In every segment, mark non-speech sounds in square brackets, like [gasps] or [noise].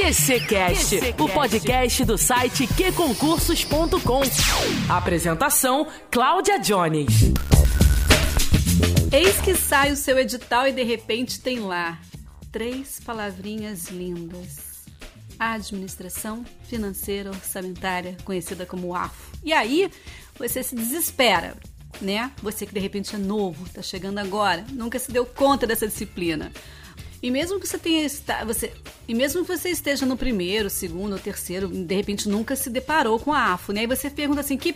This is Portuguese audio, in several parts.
QCcast, o podcast do site qconcursos.com. Apresentação: Cláudia Jones. Eis que sai o seu edital e de repente tem lá três palavrinhas lindas. Administração Financeira Orçamentária, conhecida como AFO. E aí, você se desespera, né? Você que de repente é novo, está chegando agora, nunca se deu conta dessa disciplina. E mesmo que você tenha você e mesmo que você esteja no primeiro, segundo ou terceiro, de repente nunca se deparou com a AFO, né? E você pergunta assim: "Que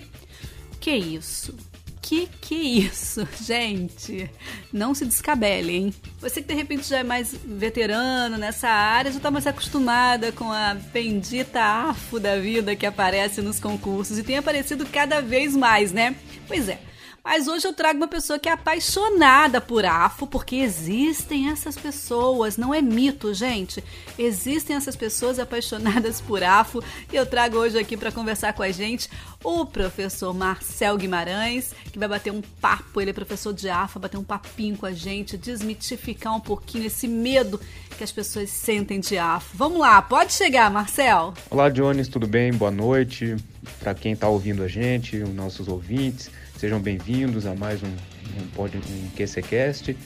que é isso?" Que que é isso, [laughs] gente? Não se descabele, hein? Você que de repente já é mais veterano nessa área, já está mais acostumada com a bendita AFO da vida que aparece nos concursos e tem aparecido cada vez mais, né? Pois é. Mas hoje eu trago uma pessoa que é apaixonada por AFO, porque existem essas pessoas, não é mito, gente. Existem essas pessoas apaixonadas por AFO e eu trago hoje aqui para conversar com a gente o professor Marcel Guimarães, que vai bater um papo, ele é professor de AFO, bater um papinho com a gente, desmitificar um pouquinho esse medo que as pessoas sentem de AFO. Vamos lá, pode chegar, Marcel. Olá, Jones, tudo bem? Boa noite para quem está ouvindo a gente, os nossos ouvintes. Sejam bem-vindos a mais um, um, um QCCast.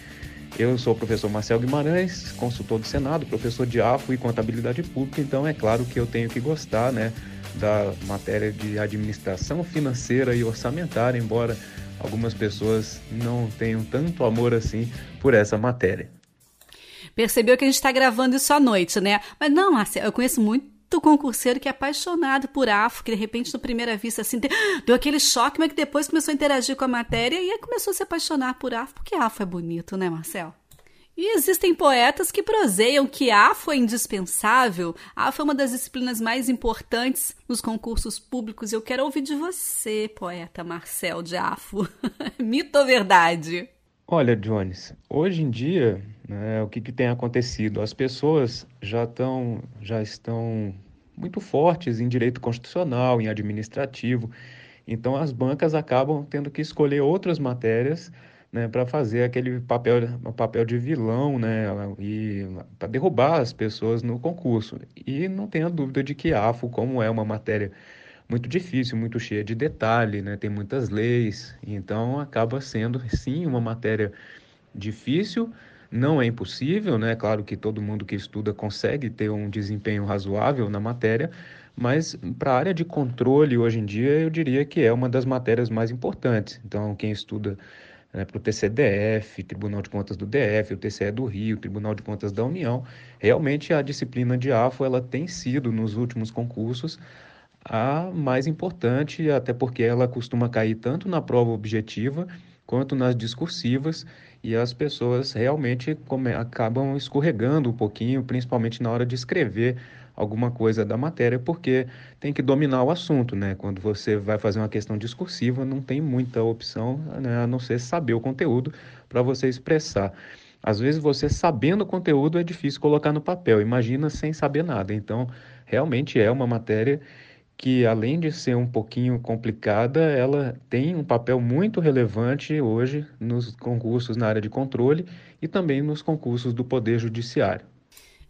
Eu sou o professor Marcel Guimarães, consultor do Senado, professor de AFO e contabilidade pública, então é claro que eu tenho que gostar né, da matéria de administração financeira e orçamentária, embora algumas pessoas não tenham tanto amor assim por essa matéria. Percebeu que a gente está gravando isso à noite, né? Mas não, Marcel, eu conheço muito muito concurseiro que é apaixonado por afro, que de repente, na primeira vista, assim, [gasps] deu aquele choque, mas que depois começou a interagir com a matéria e começou a se apaixonar por afro, porque afro é bonito, né, Marcel? E existem poetas que proseiam que afro é indispensável, afro é uma das disciplinas mais importantes nos concursos públicos. Eu quero ouvir de você, poeta Marcel de afro. [laughs] Mito ou verdade? Olha, Jones, hoje em dia, né, o que, que tem acontecido? As pessoas já, tão, já estão muito fortes em direito constitucional, em administrativo, então as bancas acabam tendo que escolher outras matérias né, para fazer aquele papel, papel de vilão né, e para derrubar as pessoas no concurso. E não tenha dúvida de que AFO, como é uma matéria muito difícil, muito cheia de detalhe, né? tem muitas leis, então acaba sendo sim uma matéria difícil, não é impossível, né? Claro que todo mundo que estuda consegue ter um desempenho razoável na matéria, mas para a área de controle hoje em dia eu diria que é uma das matérias mais importantes. Então, quem estuda né, para o TCDF, Tribunal de Contas do DF, o TCE do Rio, Tribunal de Contas da União, realmente a disciplina de AFO ela tem sido nos últimos concursos a mais importante, até porque ela costuma cair tanto na prova objetiva quanto nas discursivas e as pessoas realmente come, acabam escorregando um pouquinho, principalmente na hora de escrever alguma coisa da matéria, porque tem que dominar o assunto, né? Quando você vai fazer uma questão discursiva, não tem muita opção, né, a não ser saber o conteúdo para você expressar. Às vezes você sabendo o conteúdo é difícil colocar no papel, imagina sem saber nada. Então, realmente é uma matéria que além de ser um pouquinho complicada, ela tem um papel muito relevante hoje nos concursos na área de controle e também nos concursos do Poder Judiciário.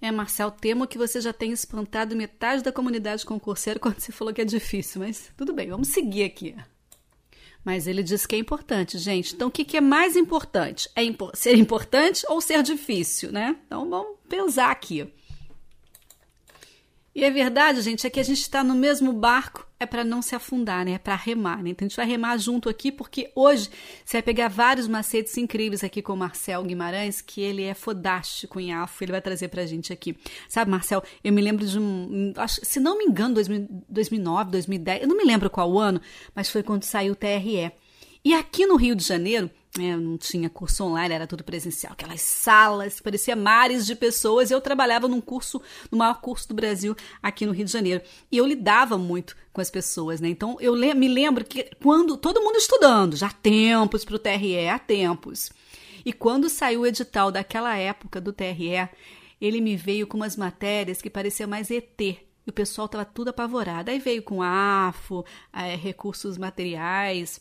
É, Marcel, temo que você já tenha espantado metade da comunidade concurseira [laughs] quando você falou que é difícil, mas tudo bem, vamos seguir aqui. Mas ele diz que é importante, gente. Então, o que, que é mais importante? É impo ser importante ou ser difícil, né? Então, vamos pensar aqui. E a verdade, gente, é que a gente está no mesmo barco, é para não se afundar, né? É para remar, né? Então a gente vai remar junto aqui, porque hoje você vai pegar vários macetes incríveis aqui com o Marcel Guimarães, que ele é fodástico em AFO, ele vai trazer pra gente aqui. Sabe, Marcel, eu me lembro de um. Acho, se não me engano, 2009, 2010, eu não me lembro qual ano, mas foi quando saiu o TRE. E aqui no Rio de Janeiro, é, não tinha curso online, era tudo presencial. Aquelas salas, parecia mares de pessoas. E eu trabalhava num curso, no maior curso do Brasil, aqui no Rio de Janeiro. E eu lidava muito com as pessoas, né? Então eu me lembro que quando todo mundo estudando, já há tempos para o TRE, há tempos. E quando saiu o edital daquela época do TRE, ele me veio com umas matérias que parecia mais ET. E o pessoal estava tudo apavorado. Aí veio com AFO, é, recursos materiais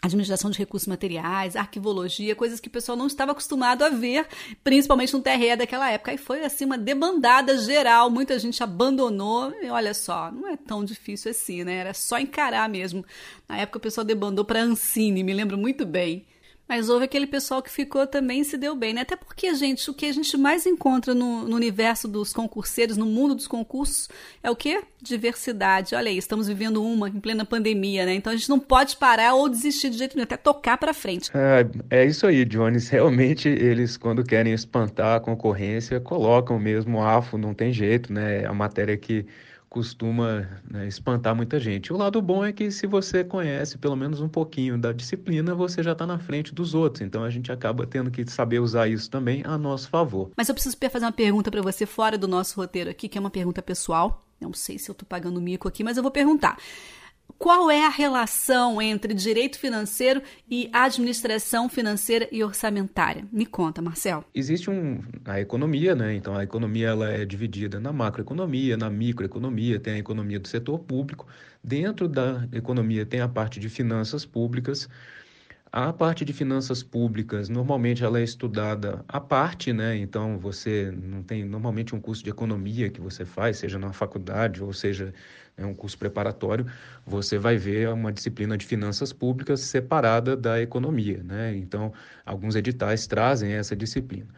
administração de recursos materiais, arquivologia, coisas que o pessoal não estava acostumado a ver, principalmente no TRE daquela época. E foi assim uma debandada geral, muita gente abandonou. E olha só, não é tão difícil assim, né? Era só encarar mesmo. Na época o pessoal debandou para Ancine, me lembro muito bem. Mas houve aquele pessoal que ficou também e se deu bem, né? Até porque, gente, o que a gente mais encontra no, no, universo dos concurseiros, no mundo dos concursos, é o quê? Diversidade. Olha aí, estamos vivendo uma em plena pandemia, né? Então a gente não pode parar ou desistir de jeito nenhum, até tocar para frente. É, é isso aí, Jones. [laughs] Realmente, eles, quando querem espantar a concorrência, colocam mesmo o AFO, não tem jeito, né? É a matéria que costuma né, espantar muita gente. O lado bom é que se você conhece pelo menos um pouquinho da disciplina, você já está na frente dos outros. Então a gente acaba tendo que saber usar isso também a nosso favor. Mas eu preciso fazer uma pergunta para você fora do nosso roteiro aqui, que é uma pergunta pessoal. Não sei se eu estou pagando mico aqui, mas eu vou perguntar. Qual é a relação entre direito financeiro e administração financeira e orçamentária? Me conta, Marcel. Existe um, a economia, né? Então a economia ela é dividida na macroeconomia, na microeconomia, tem a economia do setor público. Dentro da economia tem a parte de finanças públicas. A parte de finanças públicas, normalmente ela é estudada à parte, né? Então você não tem normalmente um curso de economia que você faz, seja na faculdade ou seja é um curso preparatório, você vai ver uma disciplina de finanças públicas separada da economia, né? Então, alguns editais trazem essa disciplina.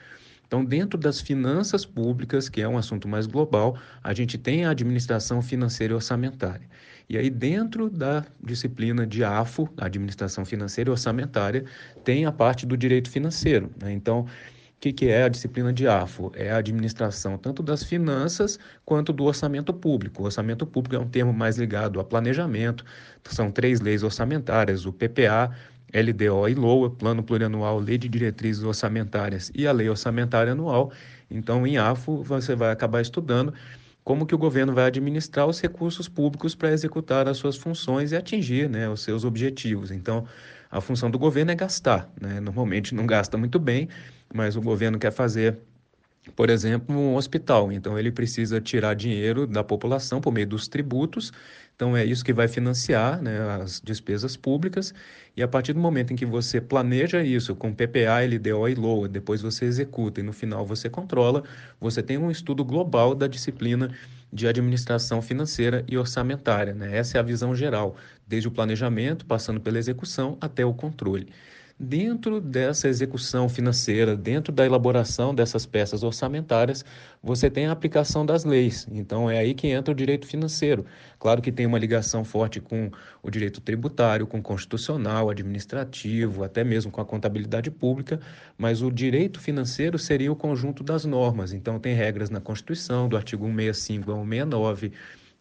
Então, dentro das finanças públicas, que é um assunto mais global, a gente tem a administração financeira e orçamentária. E aí, dentro da disciplina de AFO, administração financeira e orçamentária, tem a parte do direito financeiro. Né? Então, o que, que é a disciplina de AFO? É a administração tanto das finanças quanto do orçamento público. O orçamento público é um termo mais ligado a planejamento, são três leis orçamentárias, o PPA, LDO e LOA, Plano Plurianual, Lei de Diretrizes Orçamentárias e a Lei Orçamentária Anual. Então, em AFO, você vai acabar estudando como que o governo vai administrar os recursos públicos para executar as suas funções e atingir né, os seus objetivos. Então, a função do governo é gastar. Né? Normalmente não gasta muito bem, mas o governo quer fazer, por exemplo, um hospital. Então, ele precisa tirar dinheiro da população por meio dos tributos. Então, é isso que vai financiar né, as despesas públicas. E a partir do momento em que você planeja isso com PPA, LDO e LOA, depois você executa e no final você controla, você tem um estudo global da disciplina de administração financeira e orçamentária. Né? Essa é a visão geral, desde o planejamento, passando pela execução até o controle. Dentro dessa execução financeira, dentro da elaboração dessas peças orçamentárias, você tem a aplicação das leis. Então é aí que entra o direito financeiro. Claro que tem uma ligação forte com o direito tributário, com o constitucional, administrativo, até mesmo com a contabilidade pública, mas o direito financeiro seria o conjunto das normas. Então tem regras na Constituição, do artigo 165 ao 169,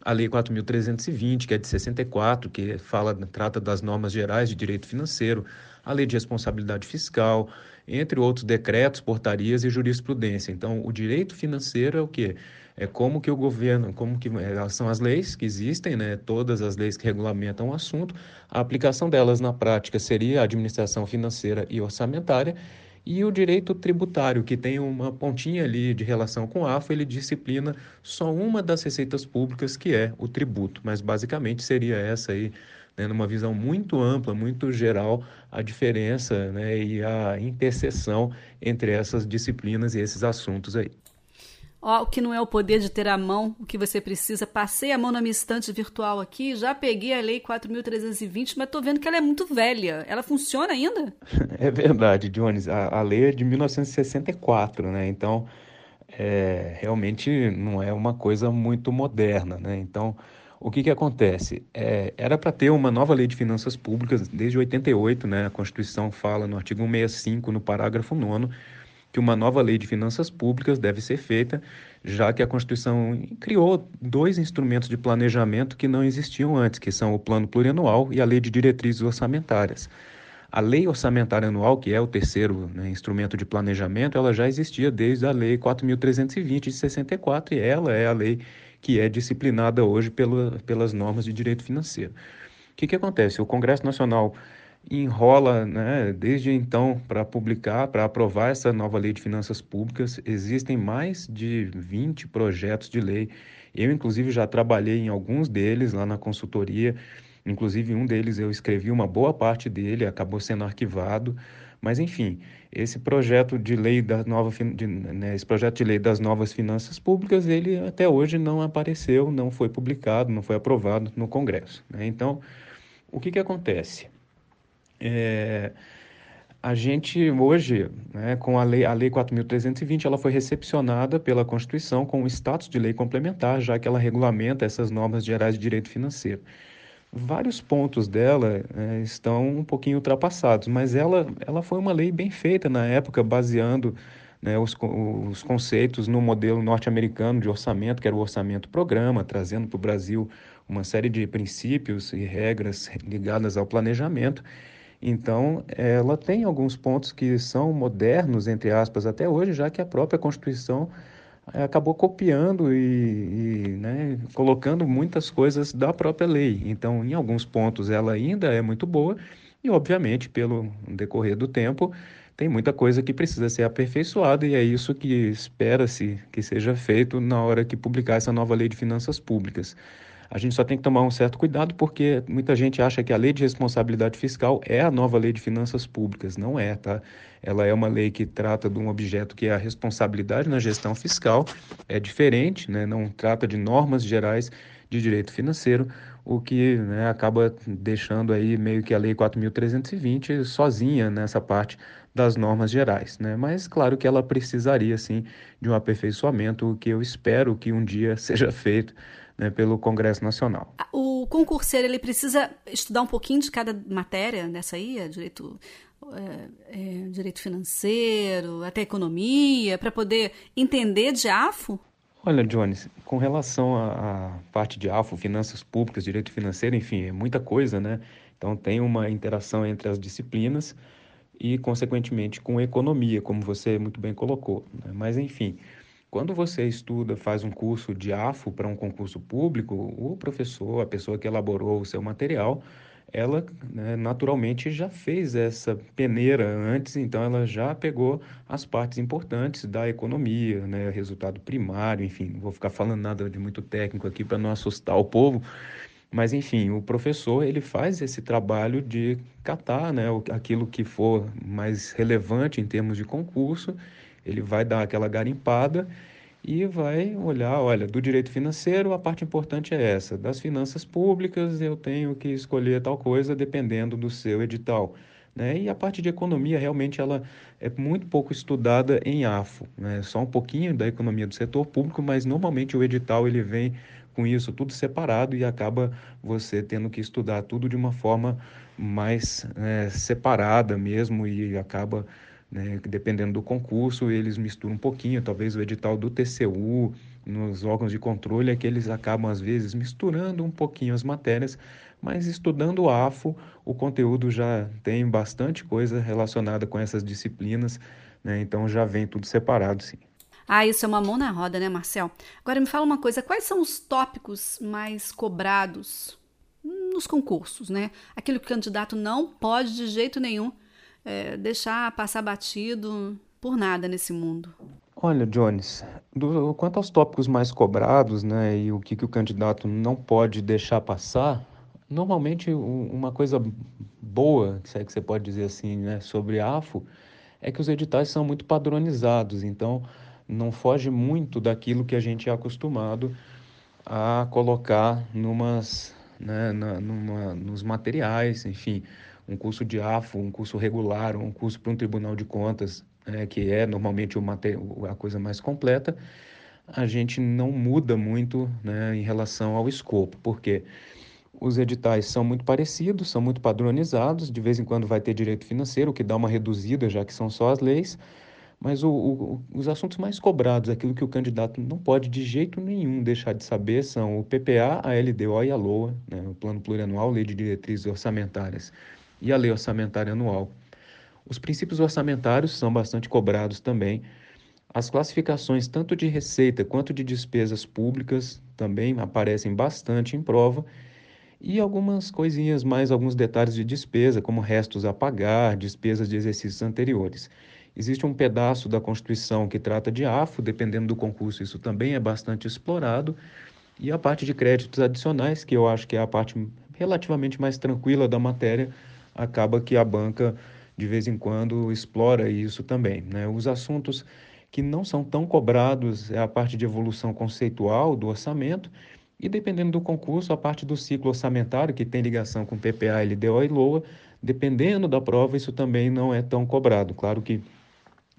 a Lei 4.320, que é de 64, que fala, trata das normas gerais de direito financeiro, a Lei de Responsabilidade Fiscal, entre outros decretos, portarias e jurisprudência. Então, o direito financeiro é o quê? É como que o governo, como que é, são as leis que existem, né? Todas as leis que regulamentam o assunto. A aplicação delas na prática seria a administração financeira e orçamentária. E o direito tributário, que tem uma pontinha ali de relação com o AFO, ele disciplina só uma das receitas públicas, que é o tributo. Mas basicamente seria essa aí né, numa visão muito ampla, muito geral, a diferença né, e a interseção entre essas disciplinas e esses assuntos aí. Ó, o que não é o poder de ter a mão, o que você precisa. Passei a mão na minha estante virtual aqui, já peguei a Lei 4.320, mas estou vendo que ela é muito velha. Ela funciona ainda? [laughs] É verdade, Jones. A, a lei é de 1964, né? Então, é, realmente não é uma coisa muito moderna, né? Então, o que, que acontece? É, era para ter uma nova lei de finanças públicas desde 88, né? A Constituição fala no artigo 165, no parágrafo 9 que uma nova lei de finanças públicas deve ser feita, já que a Constituição criou dois instrumentos de planejamento que não existiam antes, que são o Plano Plurianual e a Lei de Diretrizes Orçamentárias. A Lei Orçamentária Anual, que é o terceiro né, instrumento de planejamento, ela já existia desde a Lei 4.320 de 64 e ela é a lei que é disciplinada hoje pela, pelas normas de direito financeiro. O que, que acontece? O Congresso Nacional enrola né, desde então para publicar, para aprovar essa nova lei de finanças públicas. Existem mais de 20 projetos de lei. Eu, inclusive, já trabalhei em alguns deles lá na consultoria Inclusive, um deles eu escrevi uma boa parte dele, acabou sendo arquivado. Mas, enfim, esse projeto de lei da nova, de, né, esse projeto de lei das novas finanças públicas, ele até hoje não apareceu, não foi publicado, não foi aprovado no Congresso. Né? Então, o que, que acontece? É, a gente hoje, né, com a lei, a lei 4.320, ela foi recepcionada pela Constituição com o status de lei complementar, já que ela regulamenta essas normas gerais de direito financeiro. Vários pontos dela né, estão um pouquinho ultrapassados, mas ela, ela foi uma lei bem feita na época, baseando né, os, os conceitos no modelo norte-americano de orçamento, que era o orçamento-programa, trazendo para o Brasil uma série de princípios e regras ligadas ao planejamento. Então, ela tem alguns pontos que são modernos, entre aspas, até hoje, já que a própria Constituição acabou copiando e, e né, colocando muitas coisas da própria lei. Então, em alguns pontos, ela ainda é muito boa e, obviamente, pelo decorrer do tempo, tem muita coisa que precisa ser aperfeiçoada e é isso que espera-se que seja feito na hora que publicar essa nova lei de finanças públicas. A gente só tem que tomar um certo cuidado porque muita gente acha que a lei de responsabilidade fiscal é a nova lei de finanças públicas. Não é, tá? Ela é uma lei que trata de um objeto que é a responsabilidade na gestão fiscal, é diferente, né? não trata de normas gerais de direito financeiro, o que né, acaba deixando aí meio que a Lei 4.320 sozinha nessa parte das normas gerais. Né? Mas claro que ela precisaria sim de um aperfeiçoamento, o que eu espero que um dia [laughs] seja feito né, pelo Congresso Nacional. O concurseiro ele precisa estudar um pouquinho de cada matéria dessa aí, é direito, é, é, direito financeiro, até economia, para poder entender de AFO? Olha, Jones, com relação à parte de AFO, finanças públicas, direito financeiro, enfim, é muita coisa, né? Então tem uma interação entre as disciplinas e, consequentemente, com economia, como você muito bem colocou. Né? Mas, enfim, quando você estuda, faz um curso de AFO para um concurso público, o professor, a pessoa que elaborou o seu material, ela né, naturalmente já fez essa peneira antes, então ela já pegou as partes importantes da economia, né, resultado primário, enfim, não vou ficar falando nada de muito técnico aqui para não assustar o povo, mas enfim, o professor ele faz esse trabalho de catar, né, aquilo que for mais relevante em termos de concurso ele vai dar aquela garimpada e vai olhar, olha, do direito financeiro a parte importante é essa, das finanças públicas eu tenho que escolher tal coisa dependendo do seu edital. Né? E a parte de economia realmente ela é muito pouco estudada em AFO, né? só um pouquinho da economia do setor público, mas normalmente o edital ele vem com isso tudo separado e acaba você tendo que estudar tudo de uma forma mais é, separada mesmo e acaba né? Dependendo do concurso, eles misturam um pouquinho, talvez o edital do TCU, nos órgãos de controle, é que eles acabam, às vezes, misturando um pouquinho as matérias, mas estudando o AFO, o conteúdo já tem bastante coisa relacionada com essas disciplinas, né? então já vem tudo separado, sim. Ah, isso é uma mão na roda, né, Marcel? Agora me fala uma coisa, quais são os tópicos mais cobrados nos concursos, né? Aquilo que o candidato não pode de jeito nenhum é, deixar passar batido por nada nesse mundo. Olha, Jones, do, quanto aos tópicos mais cobrados, né, e o que, que o candidato não pode deixar passar, normalmente uma coisa boa, se é que você pode dizer assim, né, sobre AFO, é que os editais são muito padronizados, então não foge muito daquilo que a gente é acostumado a colocar numas, né, na, numa, nos materiais, enfim, um curso de AFO, um curso regular, um curso para um tribunal de contas, é, que é normalmente a coisa mais completa, a gente não muda muito né, em relação ao escopo, porque os editais são muito parecidos, são muito padronizados, de vez em quando vai ter direito financeiro, que dá uma reduzida, já que são só as leis, mas o, o, os assuntos mais cobrados, aquilo que o candidato não pode de jeito nenhum deixar de saber, são o PPA, a LDO e a LOA, né, o Plano Plurianual, Lei de Diretrizes Orçamentárias e a lei orçamentária anual. Os princípios orçamentários são bastante cobrados também. As classificações tanto de receita quanto de despesas públicas também aparecem bastante em prova. E algumas coisinhas mais, alguns detalhes de despesa, como restos a pagar, despesas de exercícios anteriores. Existe um pedaço da Constituição que trata de AFO, dependendo do concurso, isso também é bastante explorado. E a parte de créditos adicionais, que eu acho que é a parte relativamente mais tranquila da matéria, acaba que a banca de vez em quando explora isso também. Né? Os assuntos que não são tão cobrados é a parte de evolução conceitual do orçamento e, dependendo do concurso, a parte do ciclo orçamentário, que tem ligação com PPA, LDO e LOA, dependendo da prova, isso também não é tão cobrado. Claro que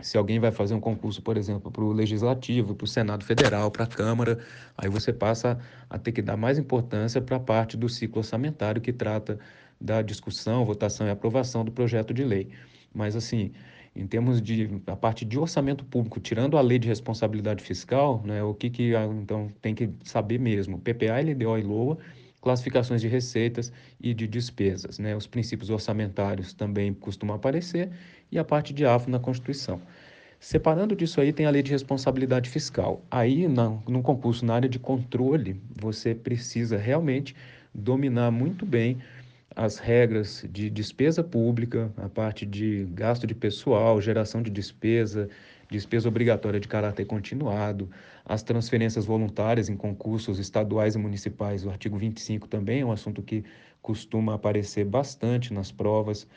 se alguém vai fazer um concurso, por exemplo, para o Legislativo, para o Senado Federal, para a Câmara, aí você passa a ter que dar mais importância para a parte do ciclo orçamentário que trata da discussão, votação e aprovação do projeto de lei. Mas, assim, em termos de a parte de orçamento público, tirando a lei de responsabilidade fiscal, né, o que, que então tem que saber mesmo? PPA, LDO e LOA, classificações de receitas e de despesas. Né? Os princípios orçamentários também costumam aparecer e a parte de AFO na Constituição. Separando disso aí, tem a lei de responsabilidade fiscal. Aí, na, no concurso, na área de controle, você precisa realmente dominar muito bem as regras de despesa pública, a parte de gasto de pessoal, geração de despesa, despesa obrigatória de caráter continuado, as transferências voluntárias em concursos estaduais e municipais, o artigo 25 também é um assunto que costuma aparecer bastante nas provas,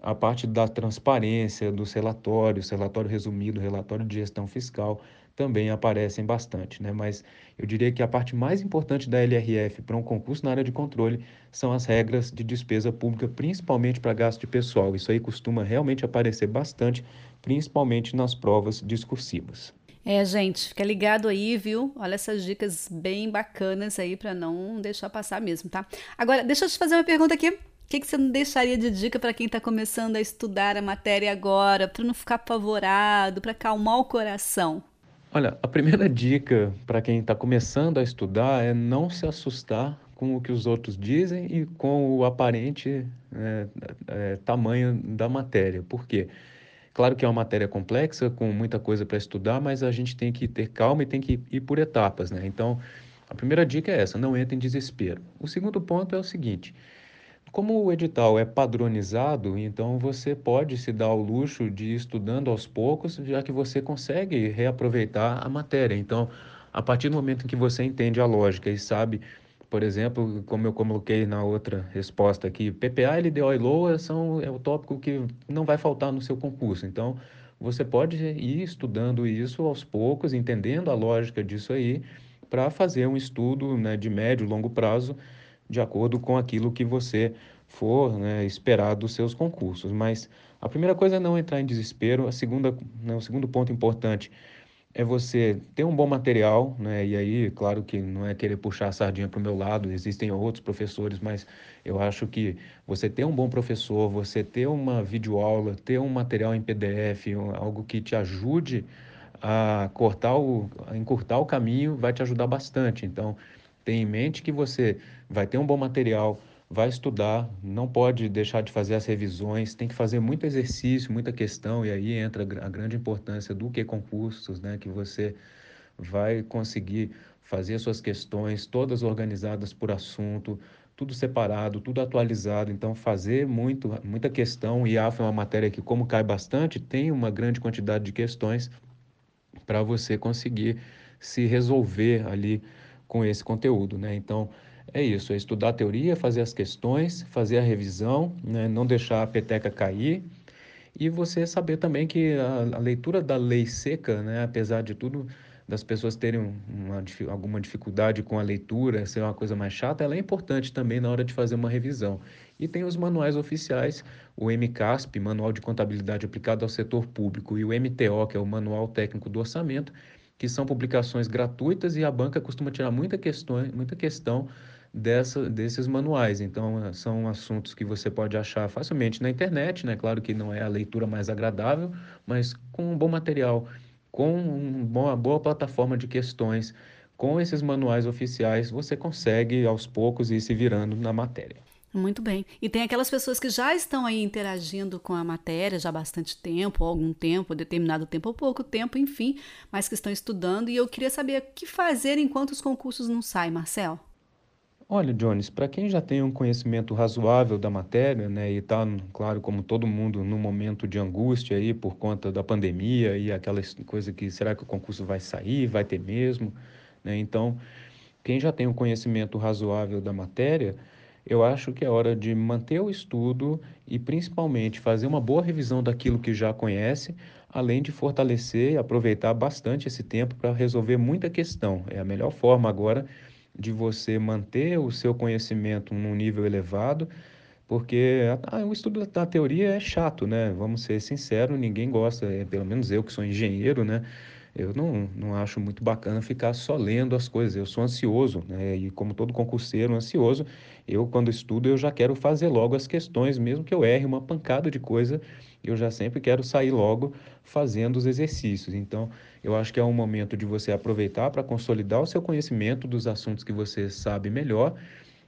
a parte da transparência dos relatórios, relatório resumido, relatório de gestão fiscal, também aparecem bastante, né? Mas eu diria que a parte mais importante da LRF para um concurso na área de controle são as regras de despesa pública, principalmente para gasto de pessoal. Isso aí costuma realmente aparecer bastante, principalmente nas provas discursivas. É, gente, fica ligado aí, viu? Olha essas dicas bem bacanas aí para não deixar passar mesmo, tá? Agora, deixa eu te fazer uma pergunta aqui. O que, que você não deixaria de dica para quem está começando a estudar a matéria agora, para não ficar apavorado, para acalmar o coração? Olha, a primeira [laughs] dica para quem está começando a estudar é não se assustar com o que os outros dizem e com o aparente é, é, tamanho da matéria. Por quê? Claro que é uma matéria complexa, com muita coisa para estudar, mas a gente tem que ter calma e tem que ir por etapas, né? Então, a primeira dica é essa: não entre em desespero. O segundo ponto é o seguinte como o edital é padronizado, então você pode se dar ao luxo de ir estudando aos poucos, já que você consegue reaproveitar a matéria. Então, a partir do momento em que você entende a lógica e sabe, por exemplo, como eu coloquei na outra resposta aqui, PPA, LDO e LOA são, é o tópico que não vai faltar no seu concurso. Então, você pode ir estudando isso aos poucos, entendendo a lógica disso aí, para fazer um estudo né, de médio e longo prazo de acordo com aquilo que você for né, esperar dos seus concursos. Mas a primeira coisa é não entrar em desespero. A segunda, né, o segundo ponto importante é você ter um bom material, né? E aí, claro que não é querer puxar a sardinha para o meu lado, existem outros professores, mas eu acho que você ter um bom professor, você ter uma videoaula, ter um material em PDF, algo que te ajude a cortar o, a encurtar o caminho, vai te ajudar bastante. Então, Tenha em mente que você vai ter um bom material, vai estudar, não pode deixar de fazer as revisões, tem que fazer muito exercício, muita questão, e aí entra a grande importância do que concursos, né? Que você vai conseguir fazer suas questões todas organizadas por assunto, tudo separado, tudo atualizado. Então, fazer muito, muita questão, e AFA é uma matéria que, como cai bastante, tem uma grande quantidade de questões para você conseguir se resolver ali com esse conteúdo, né? Então, é isso, é estudar a teoria, fazer as questões, fazer a revisão, né? não deixar a peteca cair e você saber também que a, a leitura da lei seca, né? apesar de tudo, das pessoas terem uma, alguma dificuldade com a leitura, ser uma coisa mais chata, ela é importante também na hora de fazer uma revisão. E tem os manuais oficiais, o MCASP, Manual de Contabilidade Aplicado ao Setor Público, e o MTO, que é o Manual Técnico do Orçamento, que são publicações gratuitas e a banca costuma tirar muita questão, muita questão dessa, desses manuais. Então, eh, são assuntos que você pode achar facilmente na internet, né? Claro que não é a leitura mais agradável, mas com um bom material, com uma boa plataforma de questões, com esses manuais oficiais, você consegue aos poucos ir se virando na matéria. Muito bem. E tem aquelas pessoas que já estão aí interagindo com a matéria já há bastante tempo, ou algum tempo, determinado tempo ou pouco tempo, enfim, mas que estão estudando. E eu queria saber o que fazer enquanto os concursos não saem, Marcel. Olha, Jones, para quem já tem um conhecimento razoável da matéria, né, e está, claro, como todo mundo, num momento de angústia aí por conta da pandemia e aquela coisa que será que o concurso vai sair, vai ter mesmo, né? Então, quem já tem um conhecimento razoável da matéria, eu acho que é hora de manter o estudo e principalmente fazer uma boa revisão daquilo que já conhece, além de fortalecer e aproveitar bastante esse tempo para resolver muita questão. É a melhor forma agora de você manter o seu conhecimento num nível elevado, porque o estudo da teoria é chato, né? Vamos ser sinceros, ninguém gosta, é, pelo menos eu que sou engenheiro, né? Eu não, não acho muito bacana ficar só lendo as coisas. Eu sou ansioso, né? E como todo concurseiro ansioso, eu quando estudo eu já quero fazer logo as questões, mesmo que eu erre uma pancada de coisa, eu já sempre quero sair logo fazendo os exercícios. Então, eu acho que é um momento de você aproveitar para consolidar o seu conhecimento dos assuntos que você sabe melhor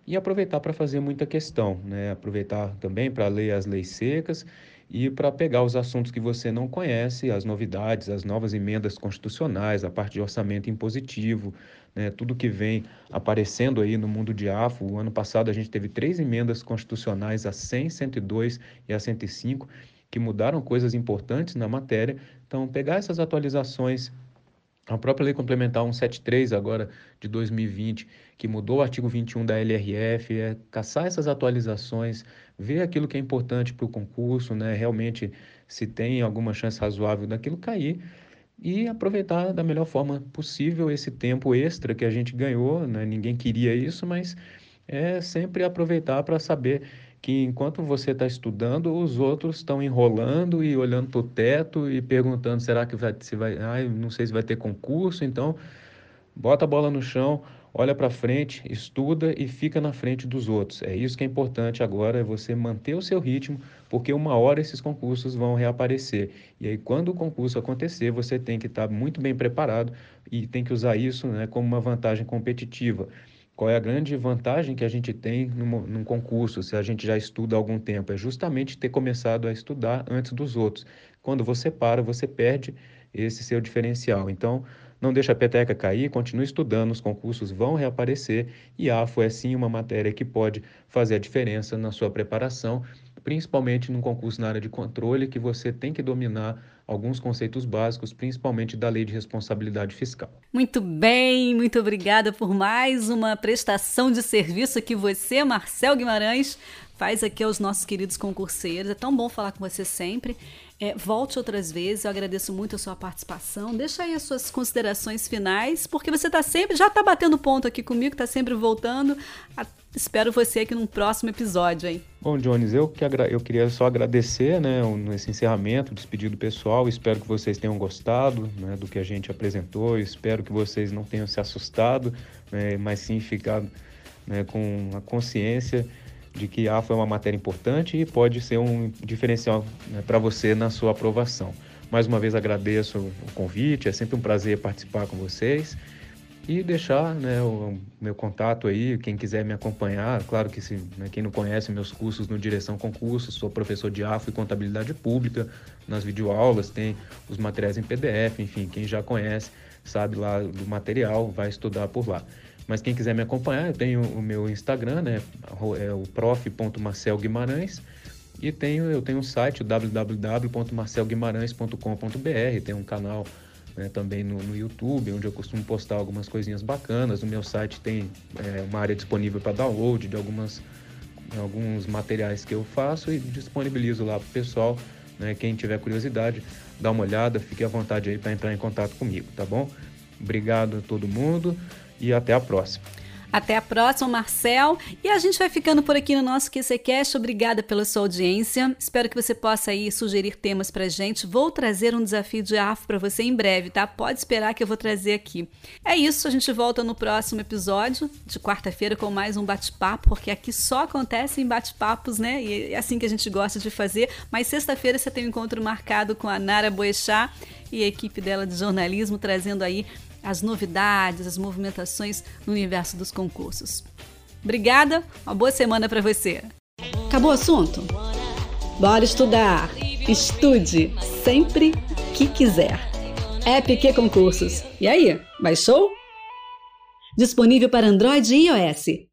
e aproveitar para fazer muita questão, né? Aproveitar também para ler as leis secas e para pegar os assuntos que você não conhece, as novidades, as novas emendas constitucionais, a parte de orçamento impositivo, né, tudo que vem aparecendo aí no mundo de AFO. O ano passado a gente teve três emendas constitucionais, a 100, 102 e a 105, que mudaram coisas importantes na matéria. Então, pegar essas atualizações a própria Lei Complementar 173, agora de 2020, que mudou o artigo 21 da LRF, é caçar essas atualizações, ver aquilo que é importante para o concurso, né? realmente se tem alguma chance razoável daquilo cair e aproveitar da melhor forma possível esse tempo extra que a gente ganhou. Né? Ninguém queria isso, mas é sempre aproveitar para saber que enquanto você está estudando, os outros estão enrolando e olhando para o teto e perguntando: será que vai, se vai, ah, não sei se vai ter concurso, então bota a bola no chão, olha para frente, estuda e fica na frente dos outros. É isso que é importante agora, é você manter o seu ritmo, porque uma hora esses concursos vão reaparecer. E aí, quando o concurso acontecer, você tem que estar tá muito bem preparado e tem que usar isso né, como uma vantagem competitiva. Qual é a grande vantagem que a gente tem num, num, concurso, se a gente já estuda há algum tempo? É justamente ter começado a estudar antes dos outros. Quando você para, você perde esse seu diferencial. Então, não deixa a peteca cair, continue estudando, os concursos vão reaparecer e AFO é sim uma matéria que pode fazer a diferença na sua preparação, principalmente num concurso na área de controle, que você tem que dominar alguns conceitos básicos, principalmente da lei de responsabilidade fiscal. Muito bem, muito obrigada por mais uma prestação de serviço que você, Marcel Guimarães, faz aqui aos nossos queridos concurseiros. É tão bom falar com você sempre. É, volte outras vezes, eu agradeço muito a sua participação. Deixa aí as suas considerações finais, porque você está sempre, já está batendo ponto aqui comigo, está sempre voltando. Espero você aqui num próximo episódio, hein? Bom, Jones, eu, que agra eu queria só agradecer né, nesse encerramento, despedido pessoal. Espero que vocês tenham gostado né, do que a gente apresentou. Espero que vocês não tenham se assustado, né, mas sim ficado né, com a consciência de que a AFA é uma matéria importante e pode ser um diferencial né, para você na sua aprovação. Mais uma vez agradeço o convite, é sempre um prazer participar com vocês e deixar né, o meu contato aí, quem quiser me acompanhar, claro que se, né, quem não conhece meus cursos no Direção Concursos, sou professor de AFO e Contabilidade Pública, nas videoaulas tem os materiais em PDF, enfim, quem já conhece sabe lá do material, vai estudar por lá. Mas quem quiser me acompanhar, eu tenho o meu Instagram, né? É o prof.marcelguimarães. E tenho, eu tenho um site, www.marcelguimarães.com.br. Tem um canal né, também no, no, YouTube, onde eu costumo postar algumas coisinhas bacanas. No meu site tem é, uma área disponível para download de algumas, alguns materiais que eu faço e disponibilizo lá para o pessoal. Né, quem tiver curiosidade, dá uma olhada, fique à vontade aí para entrar em contato comigo, tá bom? Obrigado a todo mundo e até a próxima. Até a próxima, Marcel. E a gente vai ficando por aqui no nosso QCCast. Obrigada pela sua audiência. Espero que você possa aí sugerir temas pra gente. Vou trazer um desafio de AFO para você em breve, tá? Pode esperar que eu vou trazer aqui. É isso, a gente volta no próximo episódio de quarta-feira com mais um bate-papo, porque aqui só acontecem bate-papos, né? E é assim que a gente gosta de fazer. Mas sexta-feira você tem um encontro marcado com a Nara Boechat e a equipe dela de jornalismo, trazendo aí as novidades, as movimentações no universo dos concursos. Obrigada, uma boa semana para você. Acabou o assunto? Bora estudar! Estude sempre que quiser. EPQ Concursos. E aí, baixou? Disponível para Android e iOS.